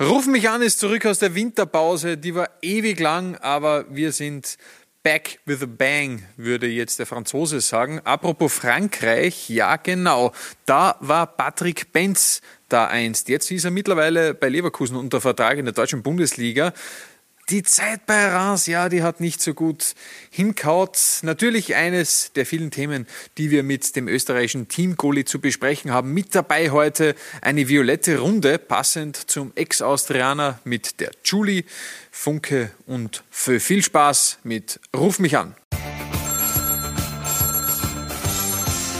Ruf mich an ist zurück aus der Winterpause. Die war ewig lang, aber wir sind back with a bang, würde jetzt der Franzose sagen. Apropos Frankreich, ja genau. Da war Patrick Benz da einst. Jetzt ist er mittlerweile bei Leverkusen unter Vertrag in der deutschen Bundesliga. Die Zeit bei Reims, ja, die hat nicht so gut hinkaut. Natürlich eines der vielen Themen, die wir mit dem österreichischen Team-Goalie zu besprechen haben. Mit dabei heute eine violette Runde, passend zum Ex-Austrianer mit der Julie, Funke und für viel Spaß mit Ruf mich an.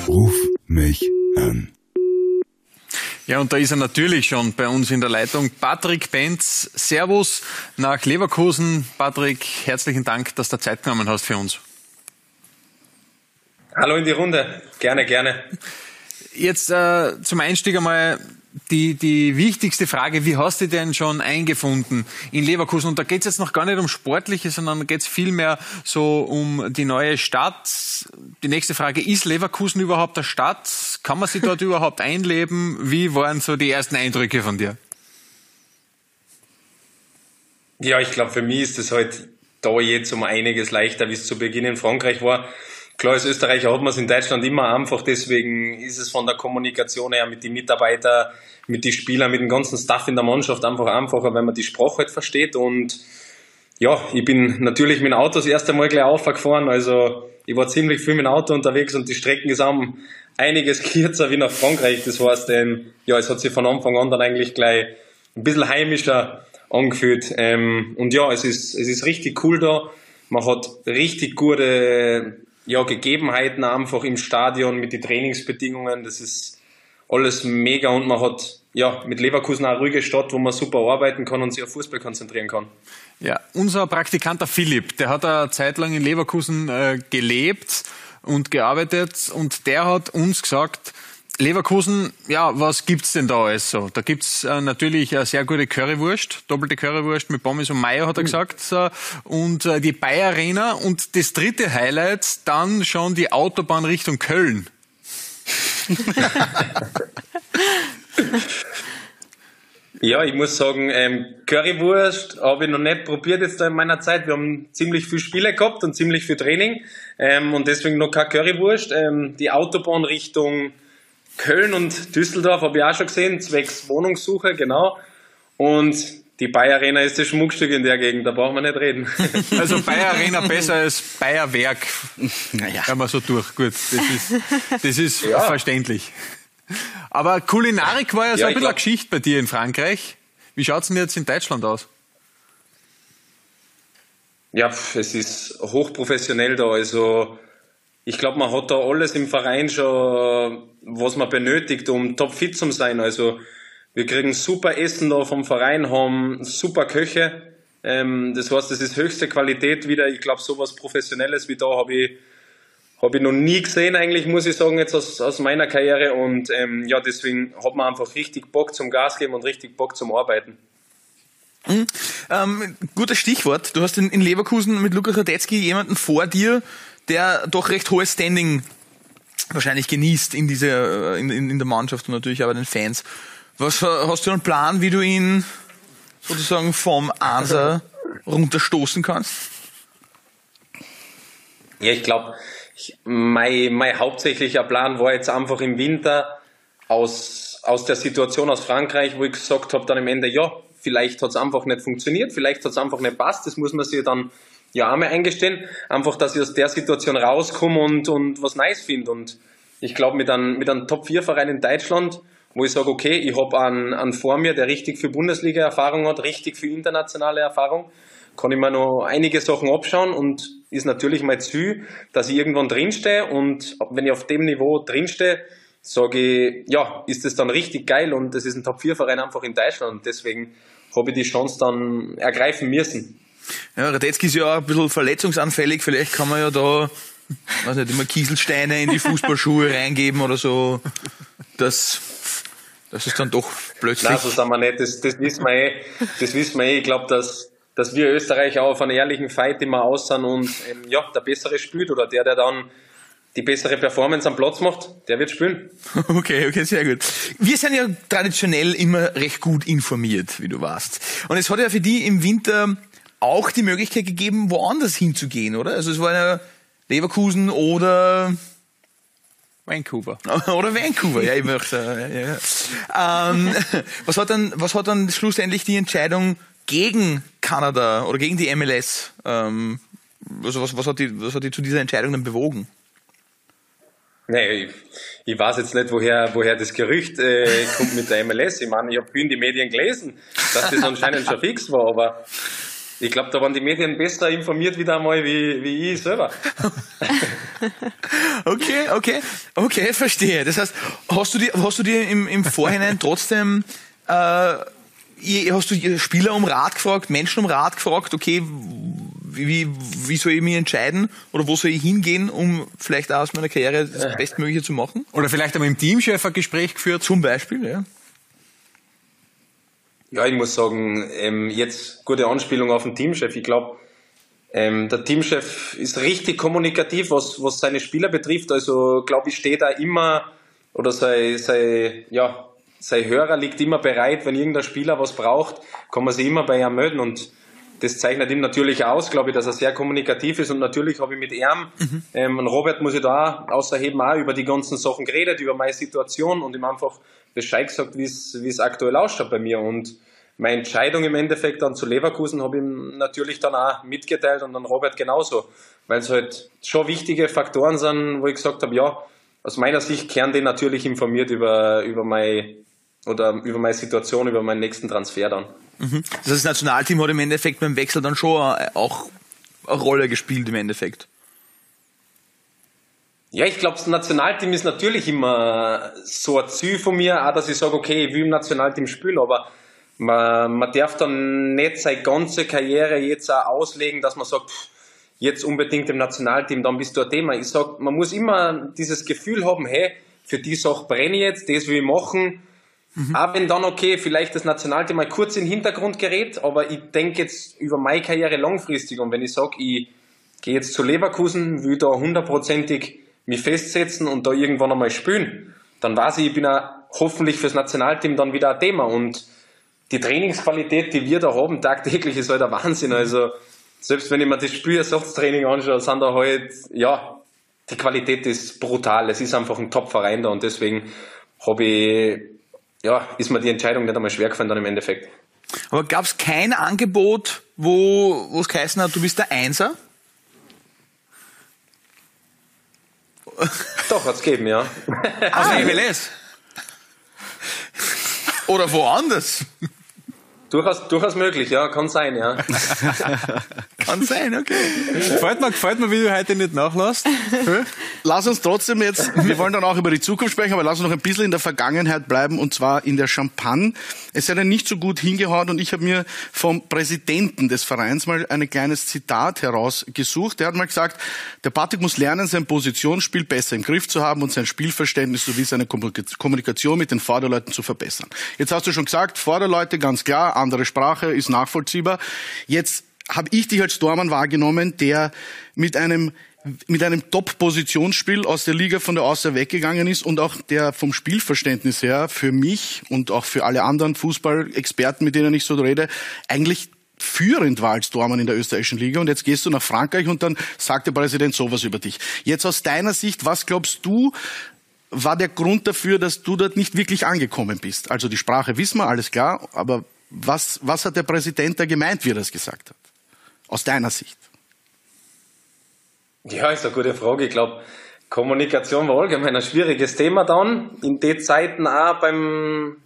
Ruf mich an. Ja, und da ist er natürlich schon bei uns in der Leitung. Patrick Benz, Servus nach Leverkusen. Patrick, herzlichen Dank, dass du Zeit genommen hast für uns. Hallo in die Runde. Gerne, gerne. Jetzt äh, zum Einstieg einmal die, die wichtigste Frage, wie hast du denn schon eingefunden in Leverkusen? Und da geht es jetzt noch gar nicht um Sportliche, sondern geht es vielmehr so um die neue Stadt. Die nächste Frage, ist Leverkusen überhaupt eine Stadt? Kann man sich dort überhaupt einleben? Wie waren so die ersten Eindrücke von dir? Ja, ich glaube, für mich ist es halt da jetzt um einiges leichter, wie es zu Beginn in Frankreich war. Klar, als Österreicher hat man es in Deutschland immer einfach, deswegen ist es von der Kommunikation her mit den Mitarbeitern, mit den Spielern, mit dem ganzen Staff in der Mannschaft einfach einfacher, wenn man die Sprache halt versteht. Und ja, ich bin natürlich mit dem Auto das erste Mal gleich aufgefahren, also ich war ziemlich viel mit dem Auto unterwegs und die Strecken um einiges kürzer wie nach Frankreich. Das heißt, ähm, ja, es hat sich von Anfang an dann eigentlich gleich ein bisschen heimischer angefühlt. Ähm, und ja, es ist, es ist richtig cool da. Man hat richtig gute ja, Gegebenheiten einfach im Stadion mit den Trainingsbedingungen. Das ist alles mega und man hat ja mit Leverkusen eine ruhige Stadt, wo man super arbeiten kann und sich auf Fußball konzentrieren kann. Ja, unser Praktikant der Philipp, der hat eine Zeit lang in Leverkusen äh, gelebt und gearbeitet und der hat uns gesagt, Leverkusen, ja, was gibt's denn da alles so? Da gibt's äh, natürlich eine sehr gute Currywurst, doppelte Currywurst mit Pommes und Mayo, hat er mhm. gesagt, äh, und äh, die Bayer Arena und das dritte Highlight, dann schon die Autobahn Richtung Köln. ja, ich muss sagen, ähm, Currywurst habe ich noch nicht probiert jetzt da in meiner Zeit. Wir haben ziemlich viele Spiele gehabt und ziemlich viel Training ähm, und deswegen noch keine Currywurst. Ähm, die Autobahn Richtung Köln und Düsseldorf habe ich auch schon gesehen, zwecks Wohnungssuche, genau. Und die Bayer Arena ist das Schmuckstück in der Gegend, da brauchen wir nicht reden. Also Bayer Arena besser als Bayer Werk. Naja. Haben wir so durch. Gut, das ist, das ist ja. verständlich. Aber Kulinarik war ja, ja so ein bisschen glaub, eine Geschichte bei dir in Frankreich. Wie schaut es denn jetzt in Deutschland aus? Ja, es ist hochprofessionell da. Also ich glaube, man hat da alles im Verein schon, was man benötigt, um topfit zu sein. Also wir kriegen super Essen da vom Verein, haben super Köche. Ähm, das heißt, das ist höchste Qualität wieder. Ich glaube, sowas Professionelles wie da habe ich, hab ich noch nie gesehen, eigentlich, muss ich sagen, jetzt aus, aus meiner Karriere. Und ähm, ja, deswegen hat man einfach richtig Bock zum Gas geben und richtig Bock zum Arbeiten. Mhm. Ähm, gutes Stichwort. Du hast in, in Leverkusen mit Lukas Radetzky jemanden vor dir, der doch recht hohes Standing wahrscheinlich genießt in, dieser, in, in, in der Mannschaft und natürlich bei den Fans. Was hast du einen Plan, wie du ihn sozusagen vom Ansa runterstoßen kannst? Ja, ich glaube, mein, mein hauptsächlicher Plan war jetzt einfach im Winter aus, aus der Situation aus Frankreich, wo ich gesagt habe dann am Ende, ja, vielleicht hat es einfach nicht funktioniert, vielleicht hat es einfach nicht passt, das muss man sich dann ja einmal eingestehen, einfach, dass ich aus der Situation rauskomme und, und was Neues finde. Und ich glaube, mit einem, mit einem Top-4-Verein in Deutschland, wo ich sage, okay, ich habe einen, einen vor mir, der richtig viel Bundesliga-Erfahrung hat, richtig viel internationale Erfahrung, kann ich mir noch einige Sachen abschauen und ist natürlich mein Ziel, dass ich irgendwann drinstehe und wenn ich auf dem Niveau drinstehe, sage ich, ja, ist das dann richtig geil und das ist ein Top-4-Verein einfach in Deutschland und deswegen habe ich die Chance dann ergreifen müssen. Ja, Radetzky ist ja auch ein bisschen verletzungsanfällig. Vielleicht kann man ja da, weiß nicht, immer Kieselsteine in die Fußballschuhe reingeben oder so. Das, das ist dann doch plötzlich. Nein, so sind wir nicht. Das, das wissen wir eh. Das wissen wir eh. Ich glaube, dass, dass wir Österreicher auf einen ehrlichen Fight immer aussehen und, ähm, ja, der Bessere spielt oder der, der dann die bessere Performance am Platz macht, der wird spielen. Okay, okay, sehr gut. Wir sind ja traditionell immer recht gut informiert, wie du warst. Und es hat ja für die im Winter auch die Möglichkeit gegeben, woanders hinzugehen, oder? Also es war ja Leverkusen oder Vancouver. Oder Vancouver, ja, ich möchte. Ja, ja. Ähm, was hat dann, was hat dann schlussendlich die Entscheidung gegen Kanada oder gegen die MLS, ähm, also was, was hat die, was hat die zu dieser Entscheidung dann bewogen? Nee, ich, ich weiß jetzt nicht, woher, woher das Gerücht äh, kommt mit der MLS. Ich meine, ich habe in die Medien gelesen, dass das anscheinend schon fix war, aber ich glaube, da waren die Medien besser informiert wieder einmal wie, wie ich selber. okay, okay, okay, verstehe. Das heißt, hast du dir, hast du dir im, im Vorhinein trotzdem äh, hast du Spieler um Rat gefragt, Menschen um Rat gefragt, okay, wie, wie soll ich mich entscheiden oder wo soll ich hingehen, um vielleicht auch aus meiner Karriere das Bestmögliche zu machen? Oder vielleicht einmal im Teamchef ein Gespräch geführt? Zum Beispiel, ja. Ja, ich muss sagen, ähm, jetzt gute Anspielung auf den Teamchef. Ich glaube, ähm, der Teamchef ist richtig kommunikativ, was, was seine Spieler betrifft. Also, glaube ich, steht da immer oder sei, sei, ja, sein Hörer liegt immer bereit, wenn irgendein Spieler was braucht, kann man sich immer bei ihm melden und das zeichnet ihm natürlich aus, glaube ich, dass er sehr kommunikativ ist und natürlich habe ich mit ihm, mhm. ähm, Robert muss ich da außerheben auch über die ganzen Sachen geredet, über meine Situation und ihm einfach Bescheid gesagt, wie es aktuell ausschaut bei mir und meine Entscheidung im Endeffekt dann zu Leverkusen habe ich ihm natürlich dann auch mitgeteilt und dann Robert genauso, weil es halt schon wichtige Faktoren sind, wo ich gesagt habe, ja, aus meiner Sicht kehren die natürlich informiert über, über meine oder über meine Situation, über meinen nächsten Transfer dann. Mhm. Das das Nationalteam hat im Endeffekt beim Wechsel dann schon auch eine Rolle gespielt im Endeffekt. Ja, ich glaube, das Nationalteam ist natürlich immer so ein Ziel von mir, auch dass ich sage, okay, ich will im Nationalteam spielen, aber man, man darf dann nicht seine ganze Karriere jetzt auch auslegen, dass man sagt, jetzt unbedingt im Nationalteam, dann bist du ein Thema. Ich sage, man muss immer dieses Gefühl haben, hey, für die Sache brenne ich jetzt, das will ich machen, Mhm. Auch wenn dann okay, vielleicht das Nationalteam mal kurz in den Hintergrund gerät, aber ich denke jetzt über meine Karriere langfristig und wenn ich sage, ich gehe jetzt zu Leverkusen, will da hundertprozentig mich festsetzen und da irgendwann einmal spielen, dann weiß ich, ich bin auch hoffentlich fürs Nationalteam dann wieder ein Thema und die Trainingsqualität, die wir da haben, tagtäglich ist halt ein Wahnsinn. Also selbst wenn ich mir das Spielersatztraining anschaue, sind da halt, ja, die Qualität ist brutal. Es ist einfach ein Top-Verein da und deswegen habe ich ja, ist mir die Entscheidung nicht einmal schwer gefallen dann im Endeffekt. Aber gab es kein Angebot, wo es geheißen hat, du bist der Einser? Doch, hat es gegeben, ja. Aus ah, MLS? Oder woanders? Durchaus, durchaus möglich, ja, kann sein, ja. kann sein, okay. Gefällt mir, gefällt mir, wie du heute nicht nachlässt. Lass uns trotzdem jetzt, wir wollen dann auch über die Zukunft sprechen, aber lass uns noch ein bisschen in der Vergangenheit bleiben und zwar in der Champagne. Es hat ja nicht so gut hingehauen und ich habe mir vom Präsidenten des Vereins mal ein kleines Zitat herausgesucht. Der hat mal gesagt, der Patrick muss lernen, sein Positionsspiel besser im Griff zu haben und sein Spielverständnis sowie seine Kommunikation mit den Vorderleuten zu verbessern. Jetzt hast du schon gesagt, Vorderleute ganz klar, andere Sprache, ist nachvollziehbar. Jetzt habe ich dich als Dormann wahrgenommen, der mit einem mit einem Top-Positionsspiel aus der Liga von der Außer weggegangen ist und auch der vom Spielverständnis her für mich und auch für alle anderen Fußballexperten, mit denen ich so rede, eigentlich führend war als Dormann in der österreichischen Liga und jetzt gehst du nach Frankreich und dann sagt der Präsident sowas über dich. Jetzt aus deiner Sicht, was glaubst du, war der Grund dafür, dass du dort nicht wirklich angekommen bist? Also die Sprache wissen wir, alles klar, aber was, was hat der Präsident da gemeint, wie er das gesagt hat? Aus deiner Sicht? Ja, ist eine gute Frage. Ich glaube, Kommunikation war allgemein ein schwieriges Thema dann. In den Zeiten auch beim,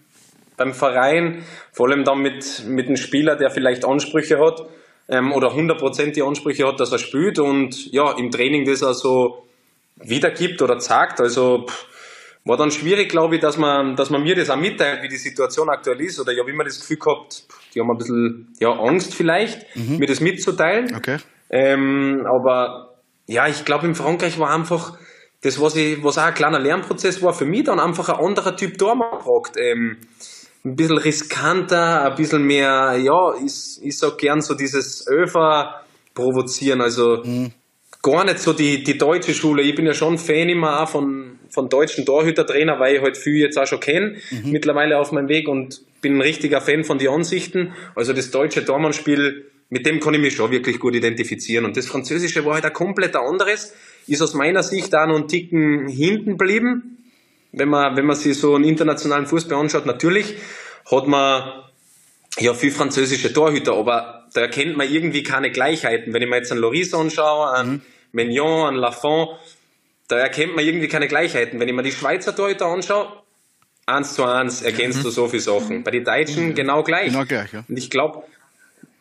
beim Verein, vor allem dann mit, mit einem Spieler, der vielleicht Ansprüche hat ähm, oder hundertprozentige Ansprüche hat, dass er spielt und ja, im Training das auch so wiedergibt oder sagt. Also pff, war dann schwierig, glaube ich, dass man, dass man mir das auch mitteilt, wie die Situation aktuell ist. Oder ich habe immer das Gefühl gehabt, die haben ein bisschen ja, Angst vielleicht, mhm. mir das mitzuteilen. Okay. Ähm, aber ja, ich glaube, in Frankreich war einfach das, was, ich, was auch ein kleiner Lernprozess war, für mich dann einfach ein anderer Typ Tormann gefragt. Ähm, ein bisschen riskanter, ein bisschen mehr, ja, ich, ich sag gern so dieses Öfer provozieren. Also mhm gar nicht so die, die deutsche Schule. Ich bin ja schon Fan immer auch von, von deutschen Torhütertrainer, weil ich halt viel jetzt auch schon kenne, mhm. mittlerweile auf meinem Weg und bin ein richtiger Fan von den Ansichten. Also das deutsche Tormannspiel, mit dem kann ich mich schon wirklich gut identifizieren. Und das französische war halt ein komplett anderes, ist aus meiner Sicht auch noch einen Ticken hinten geblieben. Wenn man, wenn man sich so einen internationalen Fußball anschaut, natürlich hat man ja viel französische Torhüter, aber da erkennt man irgendwie keine Gleichheiten. Wenn ich mir jetzt einen Loris anschaue, einen mhm. Mignon, einen Lafont, da erkennt man irgendwie keine Gleichheiten. Wenn ich mir die Schweizer Torhüter anschaue, eins zu eins erkennst mhm. du so viele Sachen. Bei den Deutschen mhm. genau gleich. Genau gleich, ja. Und ich glaube,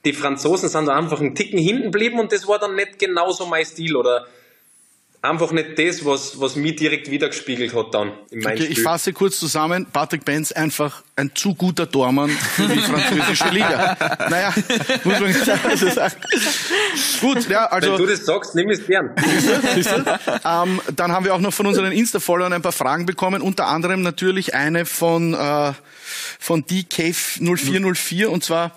die Franzosen sind da einfach einen Ticken hinten geblieben und das war dann nicht genauso mein Stil oder einfach nicht das, was, was mich direkt wiedergespiegelt hat dann in meinem okay, Spiel. Ich fasse kurz zusammen. Patrick Benz einfach ein zu guter Tormann für die französische Liga. naja, muss man also sagen. Gut, ja, also. Wenn du das sagst, nimm es gern. ähm, dann haben wir auch noch von unseren Insta-Followern ein paar Fragen bekommen, unter anderem natürlich eine von, äh, von DCave0404 und zwar,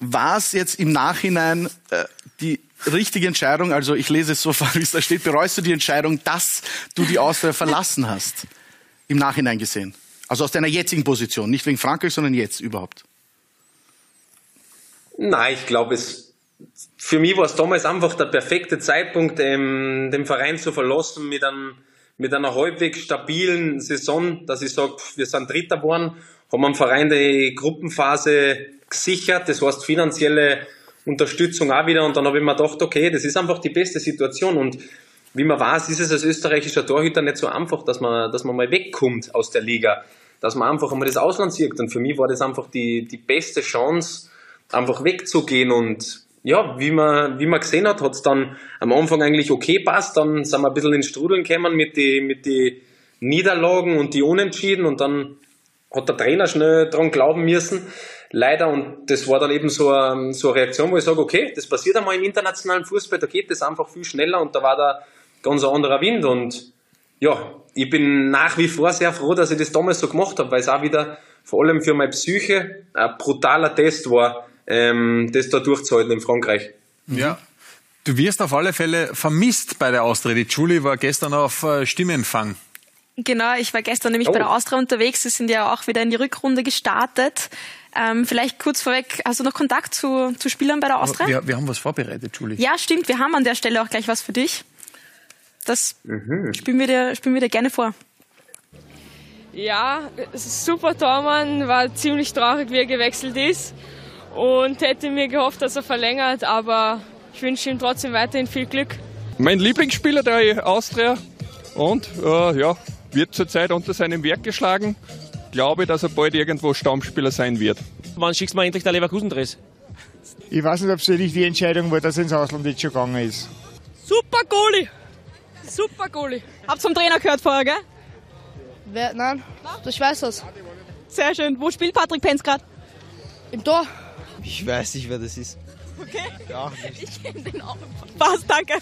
war es jetzt im Nachhinein äh, die richtige Entscheidung, also ich lese es so vor, wie es da steht, bereust du die Entscheidung, dass du die Austria verlassen hast? Im Nachhinein gesehen. Also aus deiner jetzigen Position, nicht wegen Frankreich, sondern jetzt überhaupt. Nein, ich glaube, es, für mich war es damals einfach der perfekte Zeitpunkt, ähm, den Verein zu verlassen mit, einem, mit einer halbwegs stabilen Saison, dass ich sage, wir sind Dritter geworden, haben am Verein die Gruppenphase gesichert, das heißt finanzielle Unterstützung auch wieder. Und dann habe ich mir gedacht, okay, das ist einfach die beste Situation. Und wie man weiß, ist es als österreichischer Torhüter nicht so einfach, dass man, dass man mal wegkommt aus der Liga, dass man einfach einmal das Ausland sieht. Und für mich war das einfach die, die beste Chance, einfach wegzugehen. Und ja, wie man, wie man gesehen hat, hat es dann am Anfang eigentlich okay passt, dann sind wir ein bisschen ins Strudeln gekommen mit den mit die Niederlagen und die Unentschieden. Und dann hat der Trainer schnell dran glauben müssen, leider. Und das war dann eben so eine, so eine Reaktion, wo ich sage, okay, das passiert einmal im internationalen Fußball, da geht das einfach viel schneller und da war da ganz ein anderer Wind. Und ja, ich bin nach wie vor sehr froh, dass ich das damals so gemacht habe, weil es auch wieder vor allem für meine Psyche ein brutaler Test war, ähm, das da durchzuhalten in Frankreich. Ja. Du wirst auf alle Fälle vermisst bei der Austria. Die Julie war gestern auf äh, Stimmenfang. Genau, ich war gestern nämlich oh. bei der Austria unterwegs. Sie sind ja auch wieder in die Rückrunde gestartet. Ähm, vielleicht kurz vorweg, hast du noch Kontakt zu, zu Spielern bei der Austria? Wir, wir haben was vorbereitet, Julie. Ja, stimmt. Wir haben an der Stelle auch gleich was für dich. Das mhm. spielen, wir dir, spielen wir dir gerne vor. Ja, super Tormann, war ziemlich traurig, wie er gewechselt ist und hätte mir gehofft, dass er verlängert, aber ich wünsche ihm trotzdem weiterhin viel Glück. Mein Lieblingsspieler der Austria und äh, ja, wird zurzeit unter seinem Werk geschlagen. Glaube, dass er bald irgendwo Stammspieler sein wird. Wann schickst du mal endlich der Leverkusen-Dress? Ich weiß nicht, ob es die richtige Entscheidung war, dass er ins Ausland jetzt schon gegangen ist. Super Goalie! Super Goalie! Habt vom Trainer gehört vorher, gell? Wer, nein, ich weiß das. Sehr schön. Wo spielt Patrick Penz gerade? Im Tor. Ich weiß nicht, wer das ist. Okay. Ja, ich kenne den auch. Passt, danke.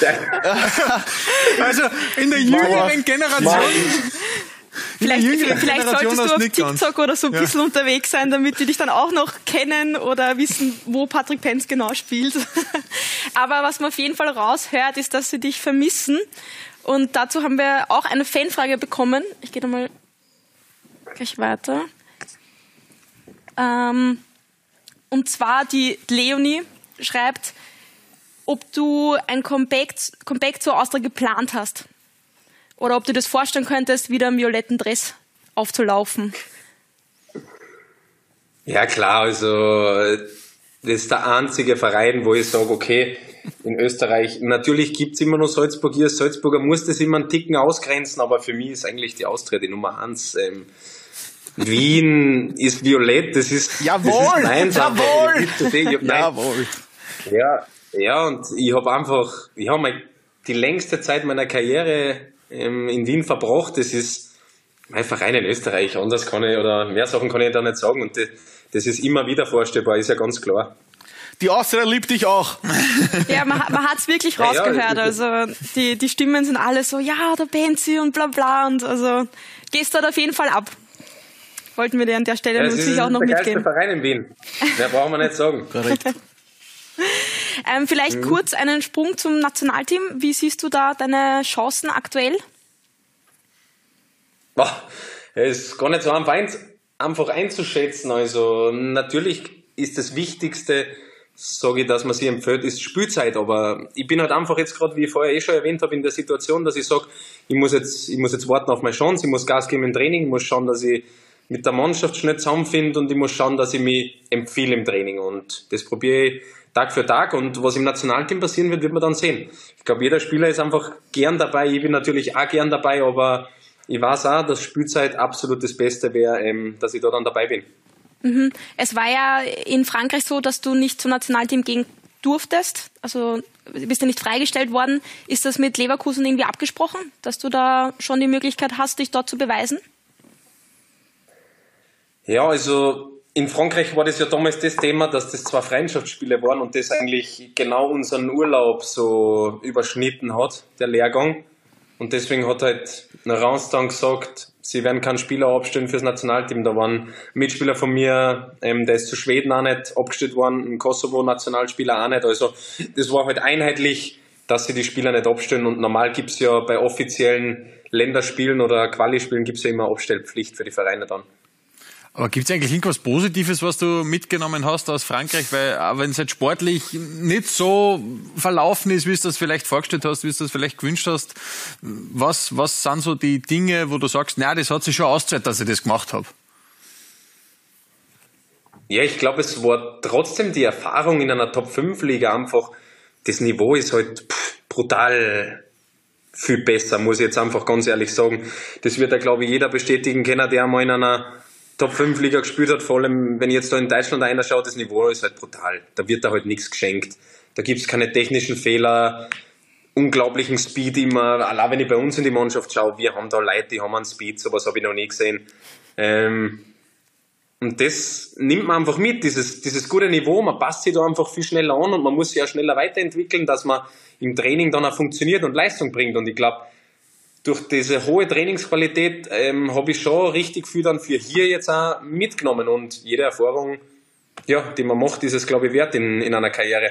also in der jüngeren Generation. Vielleicht, vielleicht solltest du auf TikTok oder so ein ja. bisschen unterwegs sein, damit die dich dann auch noch kennen oder wissen, wo Patrick Penz genau spielt. Aber was man auf jeden Fall raushört, ist, dass sie dich vermissen. Und dazu haben wir auch eine Fanfrage bekommen. Ich gehe nochmal gleich weiter. Ähm, und zwar die Leonie schreibt, ob du ein Comeback, Comeback zur Austria geplant hast. Oder ob du dir das vorstellen könntest, wieder im violetten Dress aufzulaufen. Ja klar, also das ist der einzige Verein, wo ich sage, okay, in Österreich, natürlich gibt es immer noch Salzburg hier, Salzburger muss das immer einen Ticken ausgrenzen, aber für mich ist eigentlich die Austria die Nummer eins. Ähm, Wien ist violett, das ist, jawohl, das ist meins. Jawohl, jawohl. Ja, ja, und ich habe einfach, ich habe die längste Zeit meiner Karriere ähm, in Wien verbracht. Das ist mein Verein in Österreich. Anders kann ich, oder mehr Sachen kann ich da nicht sagen. Und das, das ist immer wieder vorstellbar, ist ja ganz klar. Die Austria liebt dich auch. Ja, man, man hat es wirklich rausgehört. Also die, die Stimmen sind alle so, ja, der Benzi und bla bla. Und also gehst dort auf jeden Fall ab. Wollten wir dir an der Stelle ja, natürlich auch noch mitgeben. Das ist der Verein in Wien. Mehr brauchen wir nicht sagen. Korrekt. Ähm, vielleicht mhm. kurz einen Sprung zum Nationalteam. Wie siehst du da deine Chancen aktuell? Boah, es ist gar nicht so einfach, einfach einzuschätzen. Also natürlich ist das Wichtigste, sage ich, dass man sie empfiehlt, ist Spielzeit. Aber ich bin halt einfach jetzt gerade, wie ich vorher eh schon erwähnt habe, in der Situation, dass ich sage, ich muss jetzt, ich muss jetzt warten auf meine Chance, ich muss Gas geben im Training, ich muss schauen, dass ich mit der Mannschaft schnell zusammenfinde und ich muss schauen, dass ich mich empfehle im Training. Und das probiere ich Tag für Tag. Und was im Nationalteam passieren wird, wird man dann sehen. Ich glaube, jeder Spieler ist einfach gern dabei. Ich bin natürlich auch gern dabei, aber ich weiß auch, dass Spielzeit absolut das Beste wäre, ähm, dass ich da dann dabei bin. Mhm. Es war ja in Frankreich so, dass du nicht zum Nationalteam gehen durftest. Also bist du nicht freigestellt worden. Ist das mit Leverkusen irgendwie abgesprochen, dass du da schon die Möglichkeit hast, dich dort zu beweisen? Ja, also in Frankreich war das ja damals das Thema, dass das zwei Freundschaftsspiele waren und das eigentlich genau unseren Urlaub so überschnitten hat, der Lehrgang. Und deswegen hat halt Rance dann gesagt, sie werden keinen Spieler abstellen fürs Nationalteam. Da waren Mitspieler von mir, ähm, der ist zu Schweden auch nicht abgestellt worden, im Kosovo Nationalspieler auch nicht. Also das war halt einheitlich, dass sie die Spieler nicht abstellen. Und normal gibt es ja bei offiziellen Länderspielen oder Quali-Spielen gibt es ja immer Abstellpflicht für die Vereine dann. Aber gibt es eigentlich irgendwas Positives, was du mitgenommen hast aus Frankreich? Weil wenn es jetzt sportlich nicht so verlaufen ist, wie du das vielleicht vorgestellt hast, wie du das vielleicht gewünscht hast, was, was sind so die Dinge, wo du sagst, na, das hat sich schon ausgezahlt, dass ich das gemacht habe? Ja, ich glaube, es war trotzdem die Erfahrung in einer Top-5-Liga einfach, das Niveau ist halt brutal viel besser, muss ich jetzt einfach ganz ehrlich sagen. Das wird ja, glaube ich, jeder bestätigen können, der einmal in einer Top 5 Liga gespielt hat, vor allem wenn ich jetzt da in Deutschland einer schaut, das Niveau ist halt brutal. Da wird da halt nichts geschenkt. Da gibt es keine technischen Fehler, unglaublichen Speed immer. Allein wenn ich bei uns in die Mannschaft schaue, wir haben da Leute, die haben einen Speed, sowas habe ich noch nie gesehen. Ähm, und das nimmt man einfach mit, dieses, dieses gute Niveau. Man passt sich da einfach viel schneller an und man muss sich auch schneller weiterentwickeln, dass man im Training dann auch funktioniert und Leistung bringt. Und ich glaube, durch diese hohe Trainingsqualität ähm, habe ich schon richtig viel dann für hier jetzt auch mitgenommen und jede Erfahrung, ja, die man macht, ist es, glaube ich, wert in, in einer Karriere.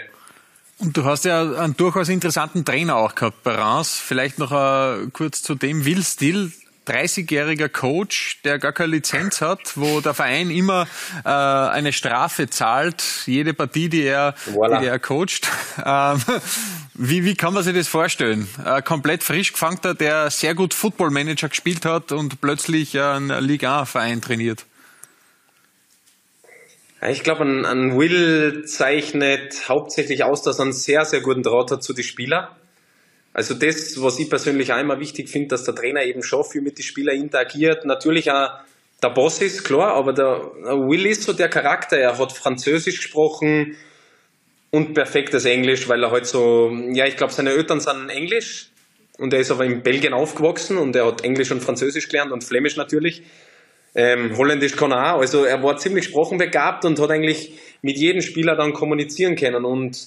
Und du hast ja einen durchaus interessanten Trainer auch gehabt bei Reims. Vielleicht noch uh, kurz zu dem. Will Still, 30-jähriger Coach, der gar keine Lizenz hat, wo der Verein immer äh, eine Strafe zahlt, jede Partie, die er, voilà. die er coacht. Ähm, wie, wie kann man sich das vorstellen? Ein komplett frisch gefangter, der sehr gut Footballmanager gespielt hat und plötzlich einen Liga verein trainiert. Ich glaube, ein, ein Will zeichnet hauptsächlich aus, dass er einen sehr, sehr guten Draht hat zu den Spielern. Also das, was ich persönlich immer wichtig finde, dass der Trainer eben schon viel mit den Spielern interagiert. Natürlich auch der Boss ist, klar, aber der Will ist so der Charakter. Er hat Französisch gesprochen und perfektes Englisch, weil er halt so, ja, ich glaube, seine Eltern sind Englisch und er ist aber in Belgien aufgewachsen und er hat Englisch und Französisch gelernt und Flämisch natürlich. Ähm, Holländisch kann er auch. Also er war ziemlich sprachenbegabt und hat eigentlich mit jedem Spieler dann kommunizieren können und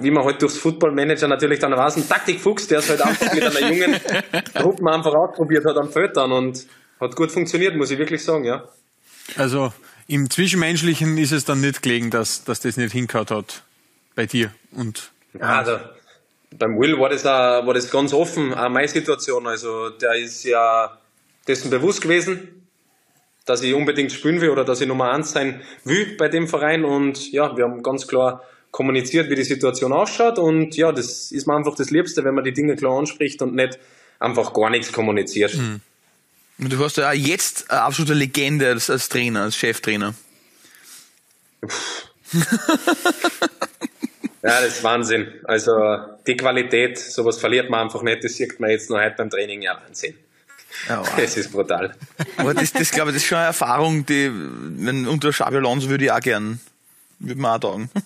wie man halt durchs Football Manager natürlich dann weiß, ein Taktikfuchs, der es halt einfach mit einer jungen Gruppe einfach ausprobiert hat am Feld dann und hat gut funktioniert, muss ich wirklich sagen, ja. Also im Zwischenmenschlichen ist es dann nicht gelegen, dass, dass das nicht hingehauen hat bei dir und. Also, beim Will war das, auch, war das ganz offen, auch meine Situation. Also der ist ja dessen bewusst gewesen, dass ich unbedingt spielen will oder dass ich Nummer eins sein will bei dem Verein und ja, wir haben ganz klar kommuniziert, wie die Situation ausschaut. Und ja, das ist mir einfach das Liebste, wenn man die Dinge klar anspricht und nicht einfach gar nichts kommuniziert. Mhm. Du hast ja jetzt eine absolute Legende als, als Trainer, als Cheftrainer. ja, das ist Wahnsinn. Also die Qualität, sowas verliert man einfach nicht. Das sieht man jetzt noch heute beim Training. Ja, Wahnsinn. Ja, wow. Das ist brutal. Aber das, das glaube ich, das ist schon eine Erfahrung, die, wenn unter Xabi Alonso würde ich auch gern auch sagen.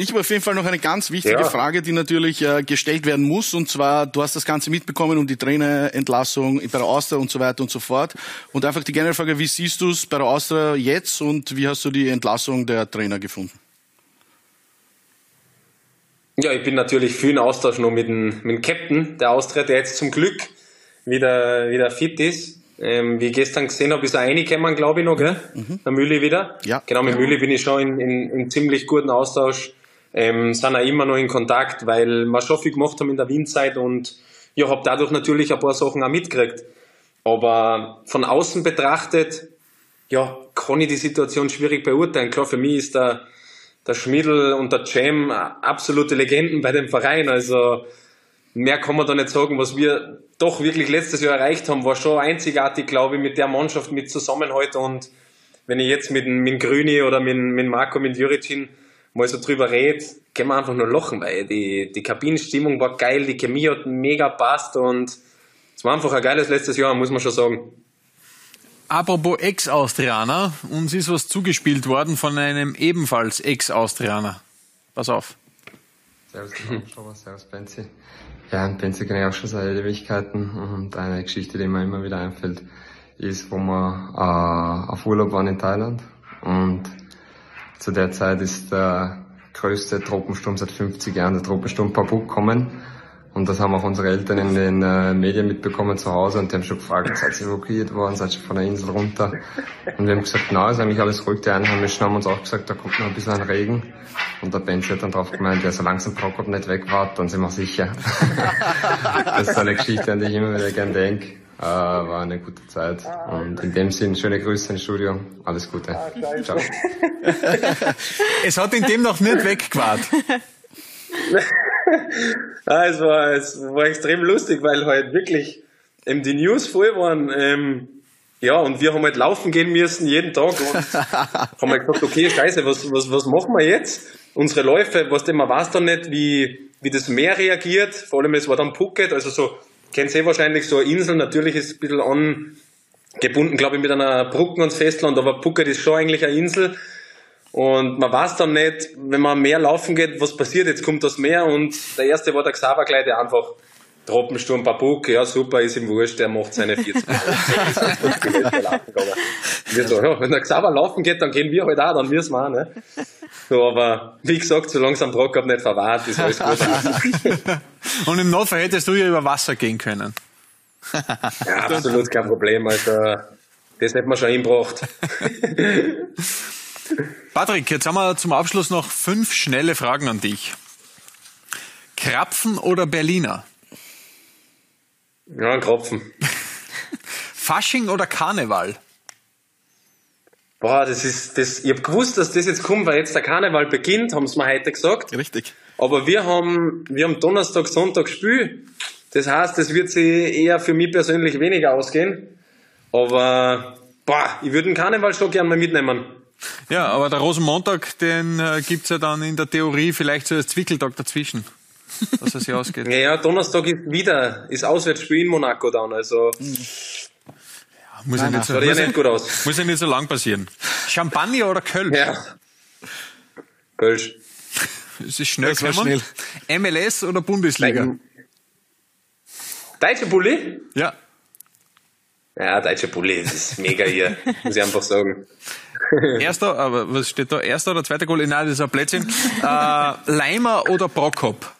Ich habe auf jeden Fall noch eine ganz wichtige ja. Frage, die natürlich äh, gestellt werden muss. Und zwar, du hast das Ganze mitbekommen um die Trainerentlassung bei der Austria und so weiter und so fort. Und einfach die generelle Frage, wie siehst du es bei der Austria jetzt und wie hast du die Entlassung der Trainer gefunden? Ja, ich bin natürlich viel in Austausch noch mit dem, mit dem Captain der Austria, der jetzt zum Glück wieder, wieder fit ist. Ähm, wie ich gestern gesehen habe, ist er reingekommen, glaube ich noch, gell? Mhm. Der Mühle wieder. Ja. Genau, mit ja. Mühle bin ich schon in, in, in ziemlich guten Austausch. ähm, sind auch immer noch in Kontakt, weil wir schon viel gemacht haben in der Windzeit und ja, habe dadurch natürlich ein paar Sachen auch mitgekriegt. Aber von außen betrachtet, ja, kann ich die Situation schwierig beurteilen. Klar, für mich ist der, der Schmidl und der Jam absolute Legenden bei dem Verein. Also mehr kann man da nicht sagen. Was wir doch wirklich letztes Jahr erreicht haben, war schon einzigartig, glaube ich, mit der Mannschaft, mit Zusammenhalt. Und wenn ich jetzt mit, mit Grüni oder mit, mit Marco, mit Juricin mal so drüber rede, kann man einfach nur lachen, weil die, die Kabinenstimmung war geil, die Chemie hat mega passt und es war einfach ein geiles letztes Jahr, muss man schon sagen. Apropos Ex-Austrianer, uns ist was zugespielt worden von einem ebenfalls Ex-Austrianer. Pass auf. Servus, Servus, Benzi. Ja, Benzi kenne ich auch schon seit Ewigkeiten. Und eine Geschichte, die mir immer wieder einfällt, ist, wo wir äh, auf Urlaub waren in Thailand. Und zu der Zeit ist der größte Tropensturm seit 50 Jahren, der Tropensturm Papuk, gekommen und das haben auch unsere Eltern in den äh, Medien mitbekommen zu Hause und die haben schon gefragt, seid ihr evakuiert worden, seid ihr von der Insel runter? Und wir haben gesagt, na, ist eigentlich alles ruhig. Die Einheimischen haben uns auch gesagt, da kommt noch ein bisschen ein Regen. Und der Benz hat dann drauf gemeint, ja, so langsam Prokop nicht weg war, dann sind wir sicher. das ist eine Geschichte, an die ich immer wieder gern denke. Äh, war eine gute Zeit. Und in dem Sinn, schöne Grüße ins Studio. Alles Gute. Ciao. es hat in dem noch nicht weggewart. ah, es, war, es war extrem lustig, weil halt wirklich ähm, die News voll waren. Ähm, ja, und wir haben halt laufen gehen müssen jeden Tag und haben halt gesagt, okay, scheiße, was, was, was machen wir jetzt? Unsere Läufe, was denn, man weiß dann nicht, wie, wie das Meer reagiert. Vor allem, es war dann Phuket, also so, kennt ihr wahrscheinlich, so eine Insel, natürlich ist es ein bisschen angebunden, glaube ich, mit einer Brücke ans Festland, aber Phuket ist schon eigentlich eine Insel. Und man weiß dann nicht, wenn man mehr laufen geht, was passiert, jetzt kommt das Meer und der erste war der Xaver gleich, der einfach Troppensturm Babuk, ja super, ist ihm wurscht, der macht seine 40 wir so, ja, wenn der Xaver laufen geht, dann gehen wir halt auch, dann müssen wir auch, ne? So, aber wie gesagt, solange es am Brock nicht verwahrt, ist alles gut. und im Notfall hättest du ja über Wasser gehen können. ja, absolut kein Problem, also das hätten wir schon hinbracht. Patrick, jetzt haben wir zum Abschluss noch fünf schnelle Fragen an dich. Krapfen oder Berliner? Ja, Krapfen. Fasching oder Karneval? Boah, das ist, das, ich hab gewusst, dass das jetzt kommt, weil jetzt der Karneval beginnt, haben sie mir heute gesagt. Richtig. Aber wir haben, wir haben Donnerstag, Sonntag Spiel. Das heißt, das wird sich eher für mich persönlich weniger ausgehen. Aber, boah, ich würde den Karneval schon gerne mal mitnehmen. Ja, aber der Rosenmontag, den äh, gibt's ja dann in der Theorie vielleicht so als Zwickeltag dazwischen, dass es sich ausgeht. ja, ja, Donnerstag ist wieder, ist Auswärtsspiel in Monaco dann, also. Ja, muss, ja nicht, so, muss, ja nicht gut aus. muss ja nicht so lang passieren. Champagner oder Kölsch? Ja. Kölsch. Es ist schnell das schnell. MLS oder Bundesliga? Deutsche Bulli? Ja. Ja, deutsche Bulli, das ist mega hier, muss ich einfach sagen. Erster, aber was steht da? Erster oder zweiter Goal? Nein, das ist ein Plätzchen. Äh, Leimer oder Prokop?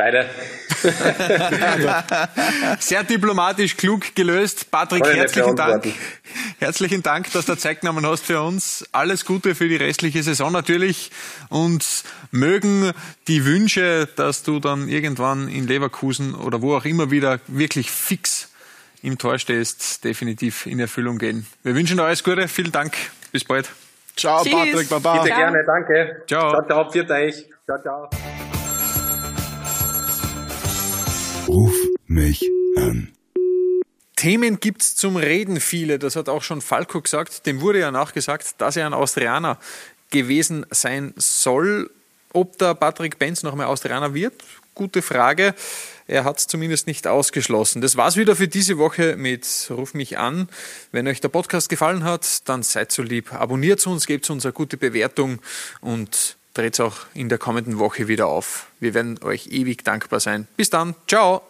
Beide. Sehr diplomatisch, klug gelöst. Patrick, herzlichen Dank. Herzlichen Dank, dass du Zeit genommen hast für uns. Alles Gute für die restliche Saison natürlich. Und mögen die Wünsche, dass du dann irgendwann in Leverkusen oder wo auch immer wieder wirklich fix im Tor stehst, definitiv in Erfüllung gehen. Wir wünschen dir alles Gute. Vielen Dank. Bis bald. Ciao, Tschüss. Patrick. Baba. Bitte gerne. Danke. Ciao. Ciao, ciao. Viert euch. Ciao, ciao. Ruf mich an. Themen gibt's zum Reden viele. Das hat auch schon Falco gesagt. Dem wurde ja nachgesagt, dass er ein Austrianer gewesen sein soll. Ob der Patrick Benz noch mehr Austrianer wird? Gute Frage. Er hat es zumindest nicht ausgeschlossen. Das war's wieder für diese Woche mit Ruf mich an. Wenn euch der Podcast gefallen hat, dann seid so lieb. Abonniert uns, gebt uns eine gute Bewertung und dreht es auch in der kommenden Woche wieder auf. Wir werden euch ewig dankbar sein. Bis dann. Ciao.